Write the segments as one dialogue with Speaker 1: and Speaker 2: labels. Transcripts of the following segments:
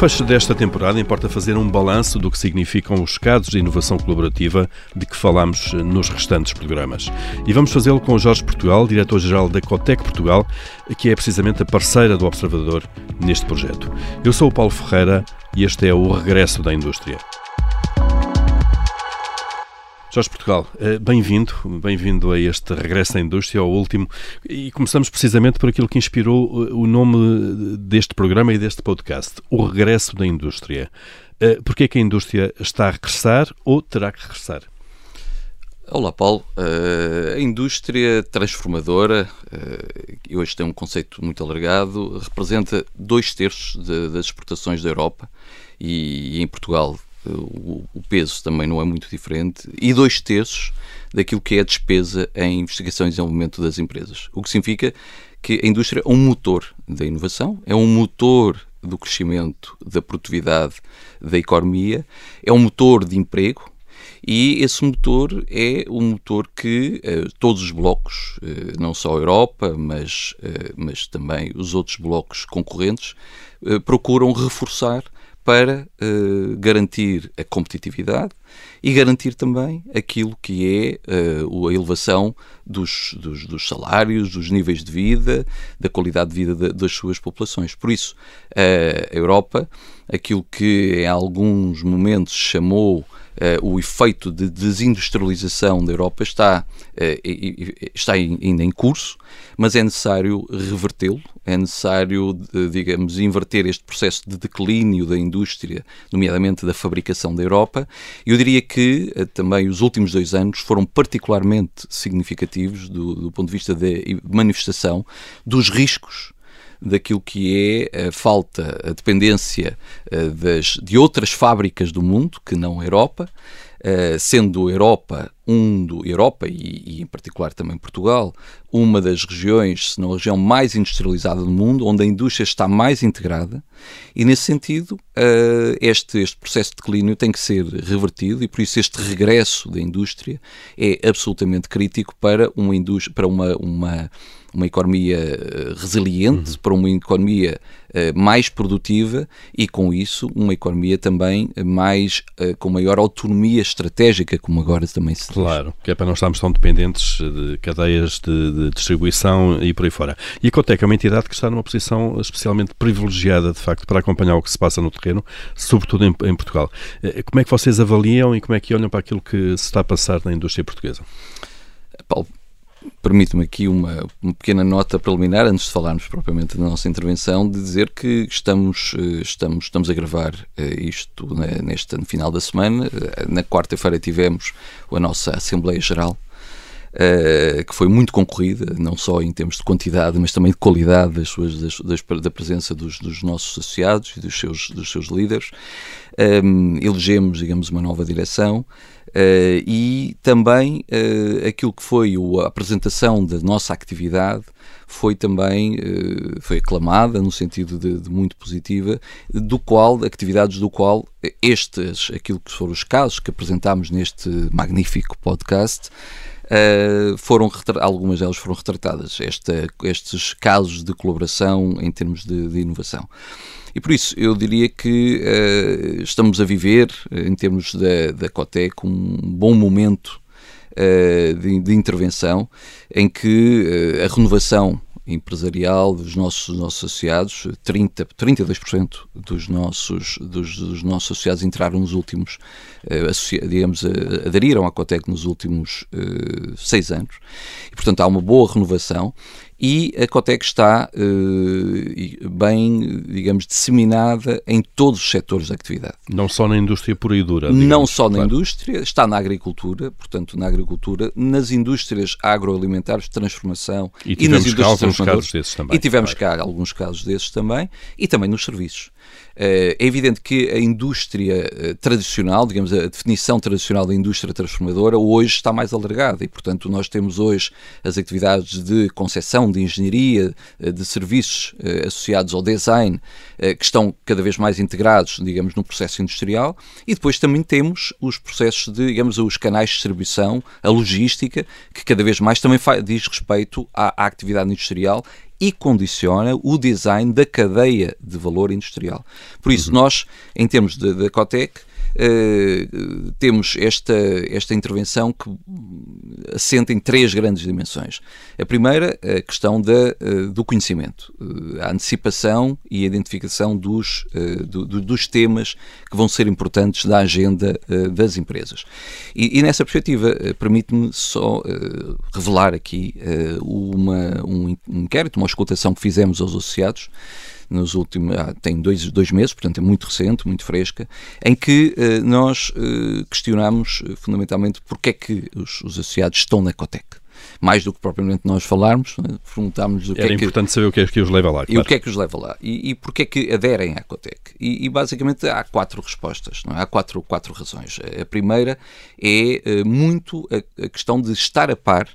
Speaker 1: fecho desta temporada, importa fazer um balanço do que significam os casos de inovação colaborativa de que falamos nos restantes programas. E vamos fazê-lo com o Jorge Portugal, diretor-geral da Cotec Portugal, que é precisamente a parceira do Observador neste projeto. Eu sou o Paulo Ferreira e este é o Regresso da Indústria. Jorge Portugal, eh, bem-vindo, bem-vindo a este regresso à indústria, ao último, e começamos precisamente por aquilo que inspirou eh, o nome deste programa e deste podcast, o regresso da indústria. Eh, Porquê é que a indústria está a regressar ou terá que regressar?
Speaker 2: Olá, Paulo. a indústria transformadora, e hoje tem um conceito muito alargado, representa dois terços das exportações da Europa e em Portugal o, peso também não é muito diferente, e dois terços daquilo que é a despesa em investigação e desenvolvimento das empresas. O que significa que a indústria é um motor da inovação, é um motor do crescimento, da produtividade da economia, é um motor de emprego, e esse motor é o motor que uh, todos os blocos, uh, não só a Europa, mas, uh, mas também os outros blocos concorrentes, procuram reforçar para uh, garantir a competitividade e garantir também aquilo que é uh, a elevação dos, dos, dos, salários, dos níveis de vida, da qualidade de vida de, das suas populações. Por isso, a Europa, aquilo que em alguns momentos chamou Uh, o efeito de desindustrialização da Europa está, uh, está ainda em curso, mas é necessário revertê-lo, é necessário, digamos, inverter este processo de declínio da indústria, nomeadamente da fabricação da Europa. Eu diria que uh, também os últimos dois anos foram particularmente significativos do, do ponto de vista da manifestação dos riscos daquilo que é a falta, a dependência eh, das, de outras fábricas do mundo, que não a Europa, Uh, sendo a Europa um do Europa e, e, em particular também Portugal uma das regiões, se não a região mais industrializada do mundo, onde a indústria está mais integrada. E nesse sentido uh, este este processo de declínio tem que ser revertido e por isso este regresso da indústria é absolutamente crítico para uma indústria para uma uma uma economia eh, resiliente, uhum. para uma economia uh, mais produtiva e, com isso, uma economia também mais uh, com maior autonomia estratégica, como agora também se diz.
Speaker 1: Claro, que é para não estarmos tão dependentes de cadeias de, de distribuição e por aí fora. E a Cotec é uma entidade que está numa posição especialmente privilegiada, de facto, para acompanhar o que se passa no terreno, sobretudo em, em Portugal. Como é que vocês avaliam e como é que olham para aquilo que se está a passar na indústria portuguesa?
Speaker 2: Paulo, Permite-me aqui uma, uma, pequena nota preliminar, antes de falarmos propriamente da nossa intervenção, de dizer que estamos, eh, estamos, estamos a gravar eh, isto neste no final da semana. Eh, na quarta-feira tivemos a nossa Assembleia Geral, que foi muito concorrida, não só em termos de quantidade, mas também de qualidade das suas, das, das, da presença dos, dos, nossos associados e dos seus, dos seus líderes. Um, elegemos, digamos, uma nova direção. Uh, e também uh, aquilo que foi a apresentação da nossa atividade foi também uh, foi aclamada no sentido de, de, muito positiva, do qual atividades do qual estes, aquilo que foram os casos que apresentámos neste magnífico podcast, Uh, foram algumas delas foram retratadas, esta, estes casos de colaboração em termos de, de inovação. E por isso eu diria que uh, estamos a viver, eh, em termos da, da Cotec, um bom momento uh, de, de, intervenção em que a renovação empresarial dos nossos, nossos associados, 30, 32% dos nossos, dos, dos, nossos associados entraram nos últimos, digamos, uh, aderiram à Cotec nos últimos uh, seis anos. E, portanto, há uma boa renovação e a Cotec está bem, digamos, disseminada em todos os setores da atividade.
Speaker 1: Não só na indústria pura e dura.
Speaker 2: Digamos, Não só claro. na indústria, está na agricultura, portanto, na agricultura, nas indústrias agroalimentares de transformação
Speaker 1: e, e nas indústrias alguns casos desses também.
Speaker 2: E tivemos claro. cá alguns casos desses também, e também nos serviços. Eh, é evidente que a indústria eh, tradicional, digamos, a definição tradicional da indústria transformadora, hoje está mais alargada e, portanto, nós temos hoje as atividades de concepção, de engenharia, eh, de serviços associados ao design, que estão cada vez mais integrados, digamos, no processo industrial e depois também temos os processos de, digamos, os canais de distribuição, a logística, que cada vez mais também diz respeito à, à atividade industrial e condiciona o design da cadeia de valor industrial. Por isso, uhum. nós, em termos da Cotec, Uh, temos esta, esta intervenção que assenta em três grandes dimensões. A primeira, a questão da, uh, do conhecimento, uh, a antecipação e a identificação dos, do, do, dos temas que vão ser importantes da agenda das empresas. E, e nessa perspectiva, permite-me só revelar aqui uma, um inquérito, uma escutação que fizemos aos associados nos últimos, ah, tem dois, dois meses, portanto é muito recente, muito fresca, em que uh, nós uh, questionamos uh, fundamentalmente porque é que os, os associados estão na Cotec mais do que propriamente nós falarmos, né? perguntámos o que
Speaker 1: Era
Speaker 2: é
Speaker 1: que... importante saber o que é que os leva lá.
Speaker 2: Claro. E o que é que os leva lá. E, e porque é que aderem à Cotec. E, e, basicamente há quatro respostas, não é? há quatro, quatro razões. A primeira é muito a, a questão de estar a par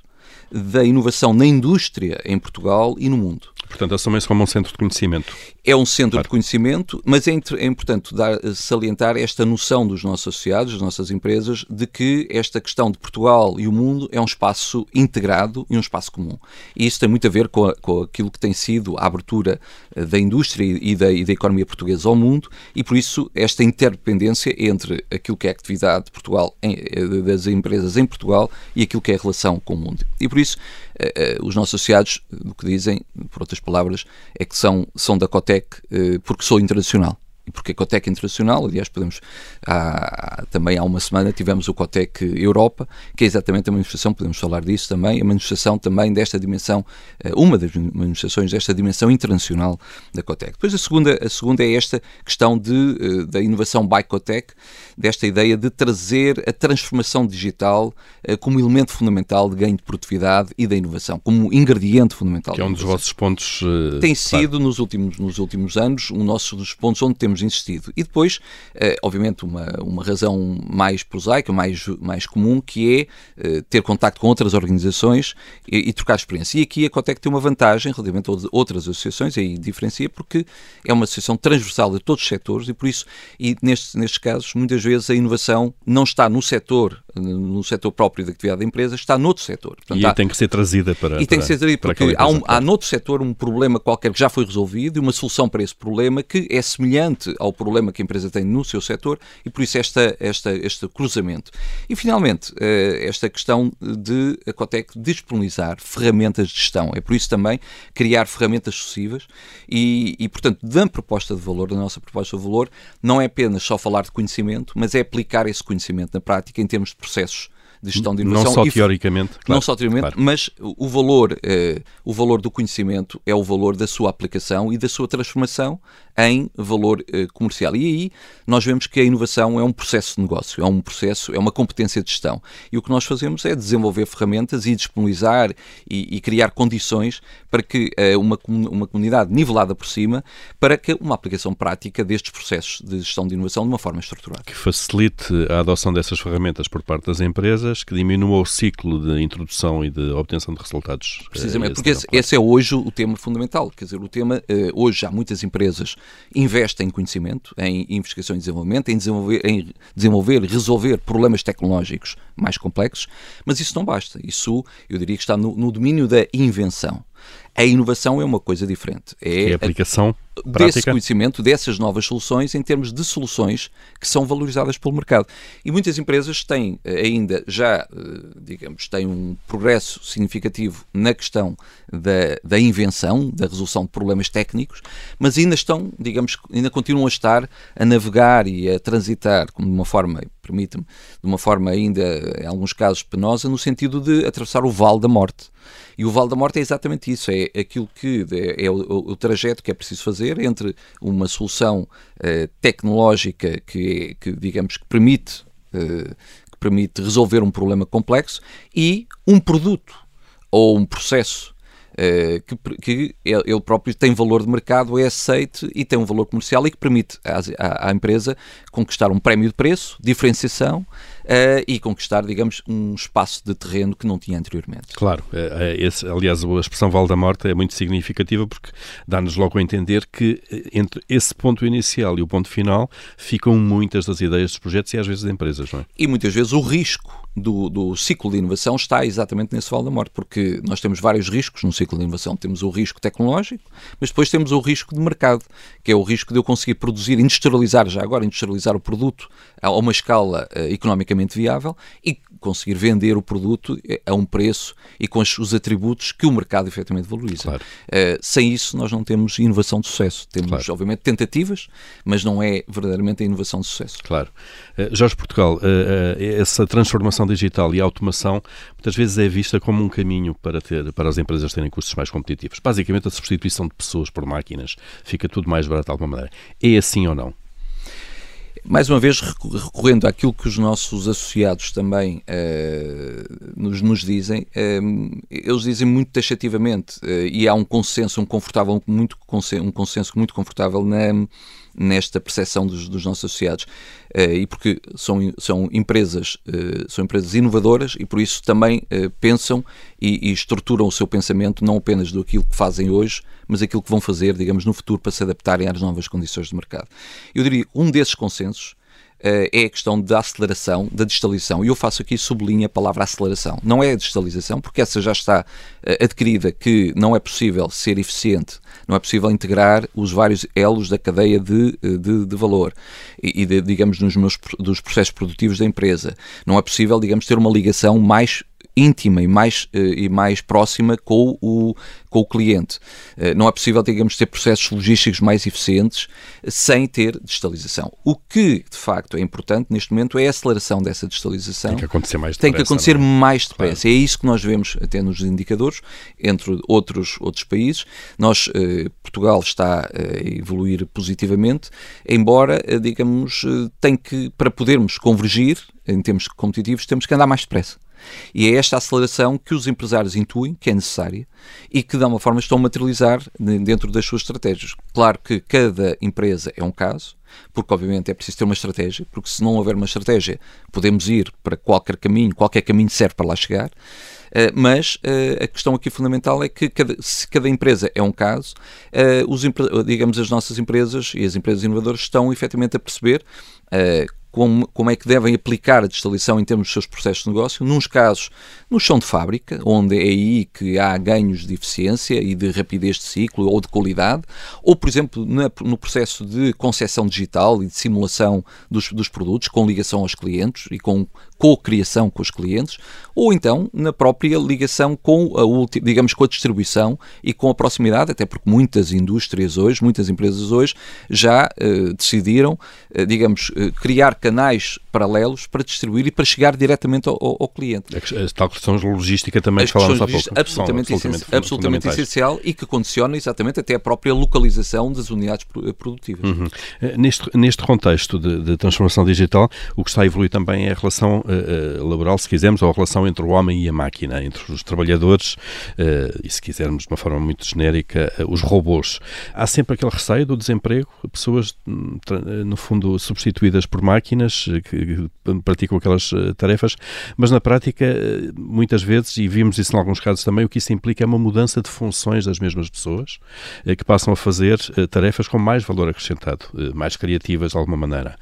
Speaker 2: da inovação na indústria em Portugal e no mundo.
Speaker 1: Portanto, assumem-se como um centro de conhecimento.
Speaker 2: É um centro claro. de conhecimento, mas é, é importante dar, salientar esta noção dos nossos associados, das nossas empresas, de que esta questão de Portugal e o mundo é um espaço integrado e um espaço comum. E isso tem muito a ver com, a, com aquilo que tem sido a abertura eh, da indústria e da, e da economia portuguesa ao mundo, e por isso esta interdependência entre aquilo que é a atividade de Portugal, em, eh, das empresas em Portugal e aquilo que é a relação com o mundo. E por isso, eh, os nossos associados, o que dizem, por outras palavras, é que são, são da Cotec eh, porque sou internacional e porque a Cotec Internacional, aliás, podemos, há, também há uma semana tivemos o Cotec Europa, que é exatamente a manifestação, podemos falar disso também, a manifestação também desta dimensão, eh, uma das manifestações desta dimensão internacional da Cotec. Depois a segunda, a segunda é esta questão de, eh, da inovação by Cotec, desta ideia de trazer a transformação digital eh, como elemento fundamental de ganho de produtividade e da inovação, como ingrediente fundamental.
Speaker 1: Que é um dos vossos pontos.
Speaker 2: Tem sido, claro. nos, últimos, nos últimos anos, um dos pontos onde temos temos insistido. E depois, uh, obviamente, uma, uma razão mais prosaica, mais, mais comum, que é uh, ter contacto com outras organizações e, e, trocar experiência. E aqui a Cotec tem uma vantagem relativamente a outras associações, aí diferencia, porque é uma associação transversal de todos os setores e por isso, e nestes, nestes casos, muitas vezes a inovação não está no setor, no setor próprio da atividade da empresa, está noutro setor.
Speaker 1: Portanto, e há, tem que ser trazida para.
Speaker 2: E tem que ser trazida porque há, um, há noutro setor um problema qualquer que já foi resolvido e uma solução para esse problema que é semelhante ao problema que a empresa tem no seu setor e por isso esta, esta, este cruzamento. E finalmente, eh, esta questão de a Cotec disponibilizar ferramentas de gestão. É por isso também criar ferramentas sucessivas e, e, portanto, da proposta de valor, da nossa proposta de valor, não é apenas só falar de conhecimento, mas é aplicar esse conhecimento na prática em termos de processos de gestão de inovação.
Speaker 1: Não só teoricamente, claro,
Speaker 2: Não só teoricamente, claro. mas o valor, eh, o valor do conhecimento é o valor da sua aplicação e da sua transformação em valor eh, comercial. E aí nós vemos que a inovação é um processo de negócio, é um processo, é uma competência de gestão. E o que nós fazemos é desenvolver ferramentas e disponibilizar e, e criar condições para que eh, uma, uma comunidade nivelada por cima, para que uma aplicação prática destes processos de gestão de inovação de uma forma estruturada.
Speaker 1: Que facilite a adoção dessas ferramentas por parte das empresas, que diminua o ciclo de introdução e de obtenção de resultados.
Speaker 2: Eh, Precisamente, porque esse, esse, é hoje o tema fundamental. Quer dizer, o tema, hoje há muitas empresas investe em conhecimento, em investigação e desenvolvimento, em desenvolver, em desenvolver e resolver problemas tecnológicos mais complexos, mas isso não basta. Isso, eu diria que está no, no domínio da invenção. A inovação é uma coisa diferente.
Speaker 1: É,
Speaker 2: é
Speaker 1: a aplicação
Speaker 2: prática. desse conhecimento, dessas novas soluções, em termos de soluções que são valorizadas pelo mercado. E muitas empresas têm eh, ainda, já, eh, digamos, têm um progresso significativo na questão da, da invenção, da resolução de problemas técnicos, mas ainda estão, digamos, ainda continuam a estar a navegar e a transitar como de uma forma, permite-me, de uma forma ainda, em alguns casos, penosa, no sentido de atravessar o vale da morte. E o Vale da Morte é exatamente isso, é aquilo que é, é o, o, trajeto que é preciso fazer entre uma solução uh, tecnológica que, que, digamos, que permite, uh, que permite resolver um problema complexo e um produto ou um processo Uh, que, que, ele próprio tem valor de mercado, é aceite e tem um valor comercial e que permite à, à empresa conquistar um prémio de preço, diferenciação e conquistar, digamos, um espaço de terreno que não tinha anteriormente.
Speaker 1: Claro, esse, aliás, a expressão Val da Morte é muito significativa porque dá-nos logo a entender que entre esse ponto inicial e o ponto final ficam muitas das ideias dos projetos e às vezes das empresas, não é?
Speaker 2: E muitas vezes o risco do, do, ciclo de inovação está exatamente nesse vale da morte, porque nós temos vários riscos no ciclo de inovação. Temos o risco tecnológico, mas depois temos o risco de mercado, que é o risco de eu conseguir produzir, industrializar já agora, industrializar o produto a uma escala uh, economicamente viável e conseguir vender o produto eh, a um preço e com os atributos que o mercado efetivamente valoriza. Claro. Uh, sem isso, nós não temos inovação de sucesso. Temos, claro. obviamente, tentativas, mas não é verdadeiramente a inovação de sucesso.
Speaker 1: Claro. Uh, Jorge Portugal, uh, essa transformação digital e automação muitas vezes é vista como um caminho para, ter, para as empresas terem custos mais competitivos. Basicamente, a substituição de pessoas por máquinas fica tudo mais barato de alguma maneira. É assim ou não?
Speaker 2: Mais uma vez recorrendo àquilo que os nossos associados também uh, nos, nos, dizem, uh, eles dizem muito taxativamente uh, e há um consenso, um confortável, muito um consenso muito confortável na nesta percepção dos, dos nossos associados uh, e porque são, são empresas uh, são empresas inovadoras e por isso também uh, pensam e, e, estruturam o seu pensamento não apenas do aquilo que fazem hoje mas aquilo que vão fazer digamos no futuro para se adaptarem às novas condições de mercado. Eu diria um desses consensos é a questão da aceleração, da digitalização. E eu faço aqui, sublinho a palavra aceleração. Não é a digitalização, porque essa já está uh, adquirida, que não é possível ser eficiente, não é possível integrar os vários elos da cadeia de, eh, de, de valor e, e de, digamos, nos meus, dos processos produtivos da empresa. Não é possível, digamos, ter uma ligação mais íntima e mais, uh, e mais próxima com o, com o cliente. Uh, não é possível, digamos, ter processos logísticos mais eficientes sem ter digitalização. O que, de facto, é importante neste momento é a aceleração dessa digitalização.
Speaker 1: Tem que acontecer mais
Speaker 2: depressa. Tem que acontecer é? mais depressa. Claro. É isso que nós vemos até nos indicadores, entre outros, outros países. Nós, uh, Portugal está a evoluir positivamente, embora, digamos, tem que, para podermos convergir em termos competitivos, temos que andar mais depressa. E é esta aceleração que os empresários intuem que é necessária e que, de alguma forma, estão a materializar dentro das suas estratégias. Claro que cada empresa é um caso, porque, obviamente, é preciso ter uma estratégia, porque se não houver uma estratégia, podemos ir para qualquer caminho, qualquer caminho serve para lá chegar. Uh, mas uh, a questão aqui fundamental é que cada, se cada empresa é um caso, uh, os, digamos, as nossas empresas e as empresas inovadoras estão efetivamente a perceber como, como é que devem aplicar a digitalização em termos dos seus processos de negócio, nos casos no chão de fábrica, onde é aí que há ganhos de eficiência e de rapidez de ciclo ou de qualidade, ou, por exemplo, na, no processo de concessão digital e de simulação dos, dos produtos, com ligação aos clientes e com co-criação com os clientes, ou então na própria ligação com a, digamos, com a distribuição e com a proximidade, até porque muitas indústrias hoje, muitas empresas hoje já uh, decidiram, uh, digamos, uh, criar canais paralelos para distribuir e para chegar diretamente ao, ao cliente.
Speaker 1: A tal questão de logística também As falámos há pouco.
Speaker 2: Absolutamente, absolutamente, absolutamente essencial e que condiciona exatamente até a própria localização das unidades produtivas.
Speaker 1: Uhum. Neste, neste contexto de, de transformação digital, o que está a evoluir também é a relação uh, laboral, se quisermos, ou a relação entre o homem e a máquina, entre os trabalhadores uh, e, se quisermos, de uma forma muito genérica, uh, os robôs. Há sempre aquele receio do desemprego, pessoas, hum, no fundo, substituídas por máquinas que praticam aquelas tarefas, mas na prática, muitas vezes, e vimos isso em alguns casos também, o que isso implica é uma mudança de funções das mesmas pessoas que passam a fazer tarefas com mais valor acrescentado, mais criativas de alguma maneira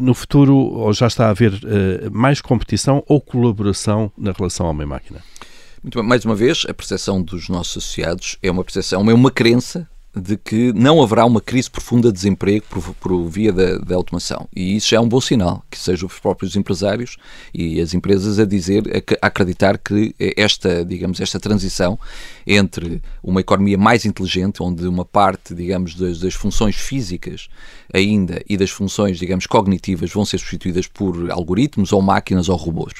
Speaker 1: no futuro ou já está a haver uh, mais competição ou colaboração na relação homem-máquina?
Speaker 2: Muito bem, mais uma vez, a percepção dos nossos associados é uma percepção, é uma crença de que não haverá uma crise profunda de desemprego por, por via da, da, automação. E isso já é um bom sinal, que sejam os próprios empresários e as empresas a dizer, a, a acreditar que esta, digamos, esta transição entre uma economia mais inteligente, onde uma parte, digamos, das, das funções físicas ainda e das funções, digamos, cognitivas vão ser substituídas por algoritmos ou máquinas ou robôs.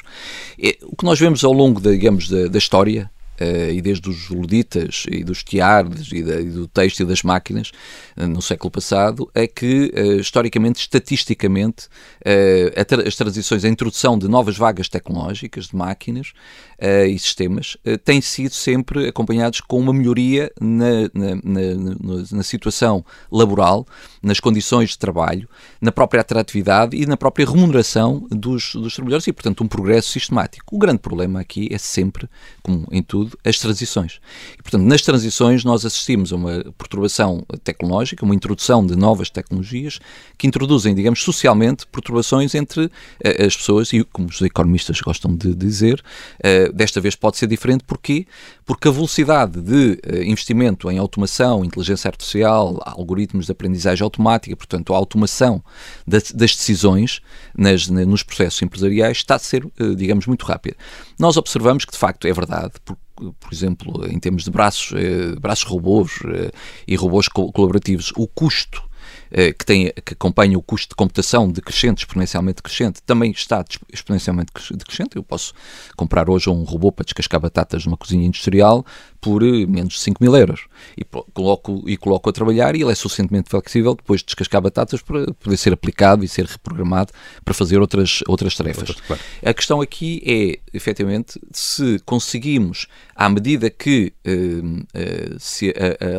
Speaker 2: O que nós vemos ao longo, digamos, da, da história uh, e desde os luditas e dos tiares e, da, e do texto e das máquinas uh, no século passado, é que, uh, historicamente, estatisticamente, tra as transições, a introdução de novas vagas tecnológicas, de máquinas e sistemas, têm sido sempre acompanhados com uma melhoria na, na, na, na situação laboral, nas condições de trabalho, na própria atratividade e na própria remuneração dos, dos trabalhadores e, portanto, um progresso sistemático. O grande problema aqui é sempre, como em tudo, as transições. E, portanto, nas transições nós assistimos a uma perturbação tecnológica, uma introdução de novas tecnologias que introduzem, digamos, socialmente, perturbações entre uh, as pessoas e, como os economistas gostam de dizer, uh, desta vez pode ser diferente. Porquê? Porque a velocidade de uh, investimento em automação, inteligência artificial, algoritmos de aprendizagem automática, portanto, a automação das, das decisões nas, nos processos empresariais está a ser, digamos, muito rápida. Nós observamos que, de facto, é verdade, porque por exemplo, em termos de braços, eh, braços robôs eh, e robôs colaborativos, o custo eh, que, tem, que acompanha o custo de computação decrescente, exponencialmente crescente, também está exponencialmente decrescente. Eu posso comprar hoje um robô para descascar batatas numa cozinha industrial por eh, menos de 5 mil euros e coloco, e coloco a trabalhar e ele é suficientemente flexível depois de descascar batatas para poder ser aplicado e ser reprogramado para fazer outras, outras tarefas. Claro. A questão aqui é, efetivamente, se conseguimos, à medida que uh, uh, se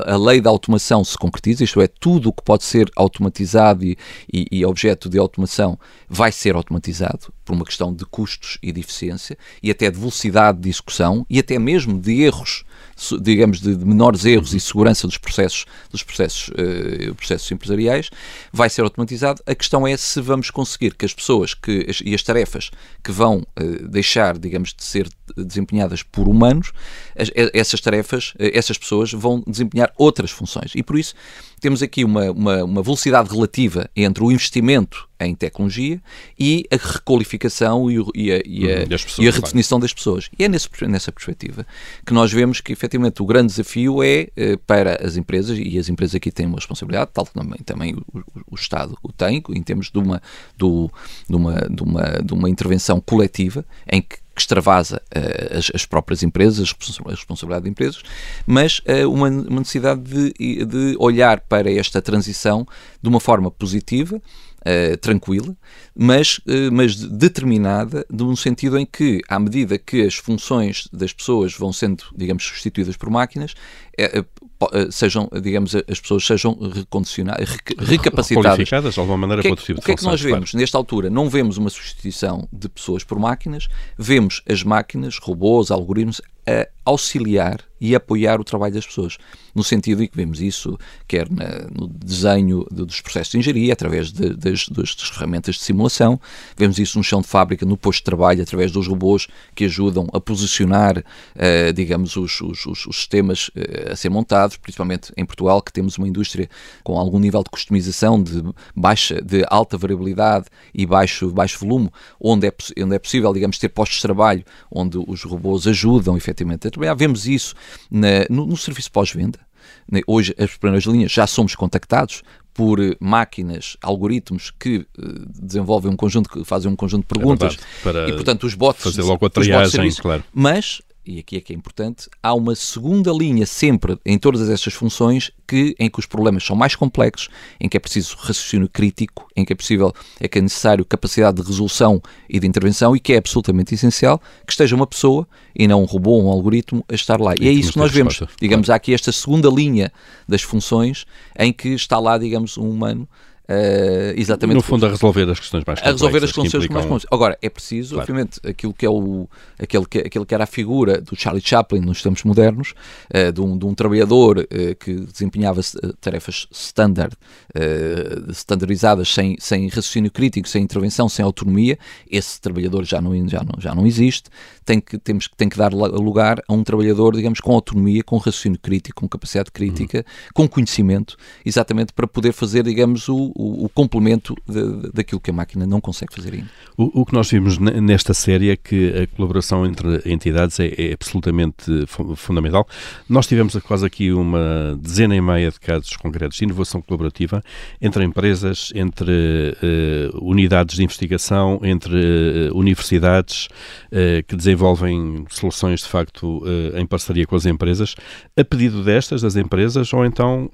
Speaker 2: a, a, lei da automação se concretiza, isto é, tudo o que pode ser automatizado e, e, e, objeto de automação vai ser automatizado por uma questão de custos e de eficiência e até de velocidade de execução e até mesmo de erros, digamos, de, de menores erros e segurança dos processos, dos processos, uh, processos empresariais, vai ser automatizado. A questão é se vamos conseguir que as pessoas que, e as tarefas que vão uh, deixar, digamos, de ser desempenhadas por humanos, as, essas tarefas, uh, essas pessoas vão desempenhar outras funções. E por isso temos aqui uma, uma, uma, velocidade relativa entre o investimento em tecnologia e a requalificação e, e, a, e, a, uhum, e a, redefinição das pessoas. E é nesse, nessa perspectiva que nós vemos que, efetivamente, o grande desafio é eh, para as empresas, e as empresas aqui têm uma responsabilidade, tal que também, também o, o, Estado o tem, em termos de uma, do, de uma, de uma, de uma intervenção coletiva, em que que extravasa uh, as, as, próprias empresas, a responsabilidade de empresas, mas uh, uma, uma, necessidade de, de olhar para esta transição de uma forma positiva, uh, tranquila, mas, uh, mas determinada, num sentido em que, à medida que as funções das pessoas vão sendo, digamos, substituídas por máquinas, é, sejam, digamos, as pessoas sejam recondicionadas, recapacitadas.
Speaker 1: Qualificadas de alguma maneira
Speaker 2: que,
Speaker 1: para outro tipo
Speaker 2: de O que é que nós vemos? Claro. Nesta altura, não vemos uma substituição de pessoas por máquinas, vemos as máquinas, robôs, algoritmos, a auxiliar e apoiar o trabalho das pessoas. No sentido em que vemos isso, quer na, no desenho de, dos processos de engenharia, através de, das, das, ferramentas de simulação, vemos isso no chão de fábrica, no posto de trabalho, através dos robôs que ajudam a posicionar, uh, digamos, os, os, os, sistemas a ser montados, principalmente em Portugal, que temos uma indústria com algum nível de customização, de baixa, de alta variabilidade e baixo, baixo volume, onde é, onde é possível, digamos, ter postos de trabalho onde os robôs ajudam, efetivamente, a trabalhar. Vemos isso na, no, no serviço pós-venda. Hoje, as primeiras linhas já somos contactados por máquinas, algoritmos que uh, desenvolvem um conjunto, que fazem um conjunto de perguntas
Speaker 1: é
Speaker 2: e, portanto, os bots
Speaker 1: fazer logo a triagem, serviço, claro.
Speaker 2: Mas e aqui é que é importante, há uma segunda linha sempre em todas estas funções que, em que os problemas são mais complexos, em que é preciso raciocínio crítico, em que é possível, é que é necessário capacidade de resolução e de intervenção e que é absolutamente essencial que esteja uma pessoa e não um robô ou um algoritmo a estar lá. E, e é isso que nós vemos. Resposta. Digamos, claro. há aqui esta segunda linha das funções em que está lá, digamos, um humano Uh, exatamente.
Speaker 1: No fundo, a resolver as questões mais complexas. A resolver as questões mais complexas.
Speaker 2: Agora, é preciso, claro. obviamente, aquilo que, é o, aquele, que, aquele que era a figura do Charlie Chaplin nos tempos modernos, uh, de, um, de um trabalhador uh, que desempenhava tarefas standard, standardizadas, sem, sem raciocínio crítico, sem intervenção, sem autonomia. Esse trabalhador já não, já não, já não existe. Tem que, temos, tem que dar lugar a um trabalhador, digamos, com autonomia, com raciocínio crítico, com capacidade crítica, uhum. com conhecimento, exatamente para poder fazer, digamos, o o, o complemento de, daquilo que a máquina não consegue fazer ainda.
Speaker 1: O, o, que nós vimos nesta série é que a colaboração entre entidades é, é absolutamente fundamental. Nós tivemos quase aqui uma dezena e meia de casos concretos de inovação colaborativa entre empresas, entre uh, unidades de investigação, entre uh, universidades uh, que desenvolvem soluções de facto em parceria com as empresas, a pedido destas, das empresas, ou então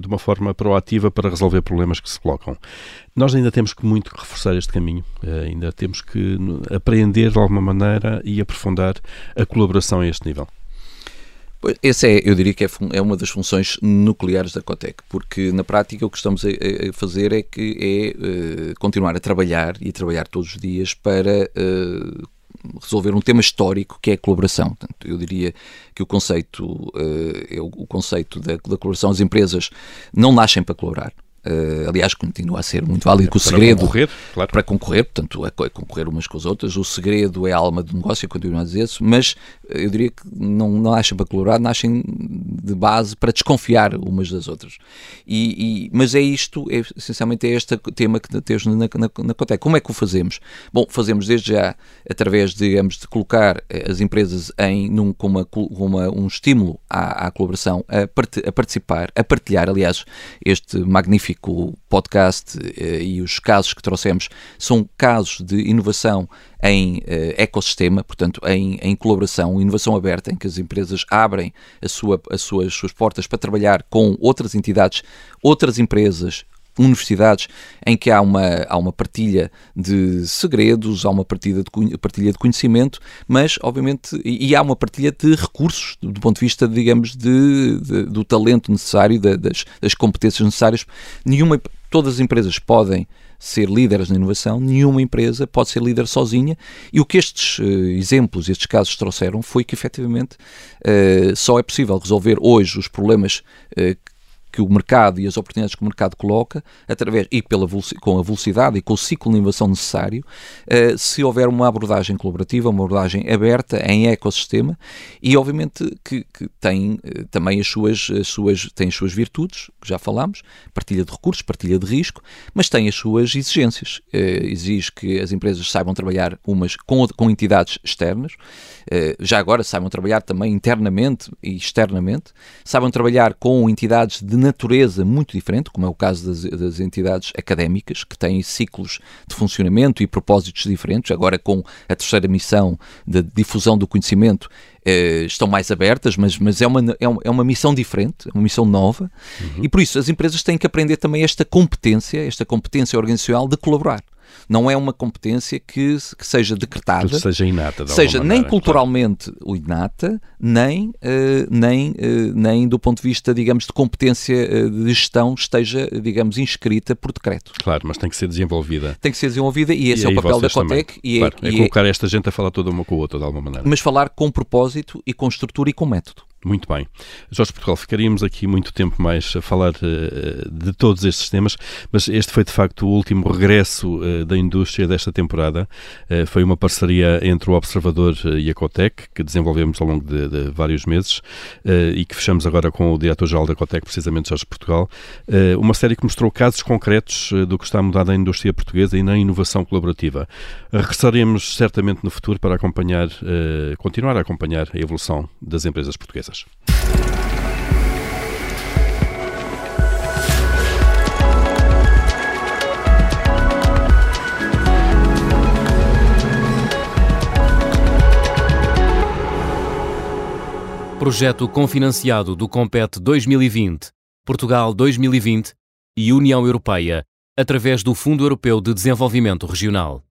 Speaker 1: de uma forma proativa para resolver problemas que se colocam. Nós ainda temos que muito reforçar este caminho, ainda temos que aprender de alguma maneira e aprofundar a colaboração a este nível.
Speaker 2: Essa é, eu diria que é, é, uma das funções nucleares da Cotec, porque na prática o que estamos a, a fazer é que é uh, continuar a trabalhar e a trabalhar todos os dias para uh, resolver um tema histórico que é a colaboração. Portanto, eu diria que o conceito, uh, é o, o conceito da, da colaboração, as empresas não nascem para colaborar, Uh, aliás, continua a ser muito válido que o
Speaker 1: para
Speaker 2: segredo
Speaker 1: concorrer, claro.
Speaker 2: para concorrer, portanto, é concorrer umas com as outras. O segredo é a alma do negócio, eu continuo a dizer isso, mas eu diria que não, não nascem para colorar, nascem de base para desconfiar umas das outras. E, e mas é isto, é, essencialmente é este tema que temos na, na, na Cotec. Como é que o fazemos? Bom, fazemos desde já através, digamos, de colocar eh, as empresas em, num, com, uma, com uma, um estímulo à, à colaboração, a, part, a participar, a partilhar, aliás, este magnífico magnífico podcast eh, e os casos que trouxemos são casos de inovação em eh, ecossistema, portanto, em, em colaboração, inovação aberta, em que as empresas abrem a sua, as suas, suas portas para trabalhar com outras entidades, outras empresas, universidades em que há uma, há uma partilha de segredos, há uma partilha de, partilha de conhecimento, mas obviamente e, há uma partilha de recursos do, ponto de vista, digamos, de, de do talento necessário, das, das competências necessárias. Nenhuma, todas as empresas podem ser líderes na inovação, nenhuma empresa pode ser líder sozinha. E o que estes uh, exemplos, estes casos trouxeram foi que efetivamente uh, só é possível resolver hoje os problemas uh, que o mercado e as oportunidades que o mercado coloca, através e pela, com a velocidade e com o ciclo de inovação necessário, uh, se houver uma abordagem colaborativa, uma abordagem aberta em ecossistema e obviamente que, que tem uh, também as suas, as suas, tem as suas virtudes, já falámos, partilha de recursos, partilha de risco, mas tem as suas exigências. Uh, exige que as empresas saibam trabalhar umas com, com entidades externas, já agora saibam trabalhar também internamente e externamente, saibam trabalhar com entidades de natureza muito diferente, como é o caso das, das, entidades académicas, que têm ciclos de funcionamento e propósitos diferentes. Agora, com a terceira missão de difusão do conhecimento, eh, estão mais abertas, mas, mas é, uma, é, é uma missão diferente, é uma missão nova, uhum. e por isso as empresas têm que aprender também esta competência, esta competência organizacional de colaborar não é uma competência que, que seja decretada, que
Speaker 1: seja inata,
Speaker 2: seja
Speaker 1: maneira,
Speaker 2: nem culturalmente claro. inata, nem, uh, nem, uh, nem do ponto de vista, digamos, de competência uh, de gestão esteja, digamos, inscrita por decreto.
Speaker 1: Claro, mas tem que ser desenvolvida.
Speaker 2: Tem que ser desenvolvida e esse e é o papel da COTEC.
Speaker 1: E é claro, é, é colocar é, esta gente a falar toda uma com a outra, de alguma maneira.
Speaker 2: Mas falar com propósito e com estrutura e com método.
Speaker 1: Muito bem. Jorge Portugal, ficaríamos aqui muito tempo mais a falar uh, de todos estes temas, mas este foi de facto o último regresso uh, da indústria desta temporada. Uh, foi uma parceria entre o Observador e a Cotec, que desenvolvemos ao longo de, de vários meses e que fechamos agora com o diretor-geral da Cotec, precisamente Jorge Portugal. uma série que mostrou casos concretos do que está a mudar na indústria portuguesa e na inovação colaborativa. regressaremos certamente no futuro para acompanhar, continuar a acompanhar a evolução das empresas portuguesas.
Speaker 3: Projeto confinanciado do Compete 2020, Portugal 2020 e União Europeia, através do Fundo Europeu de Desenvolvimento Regional.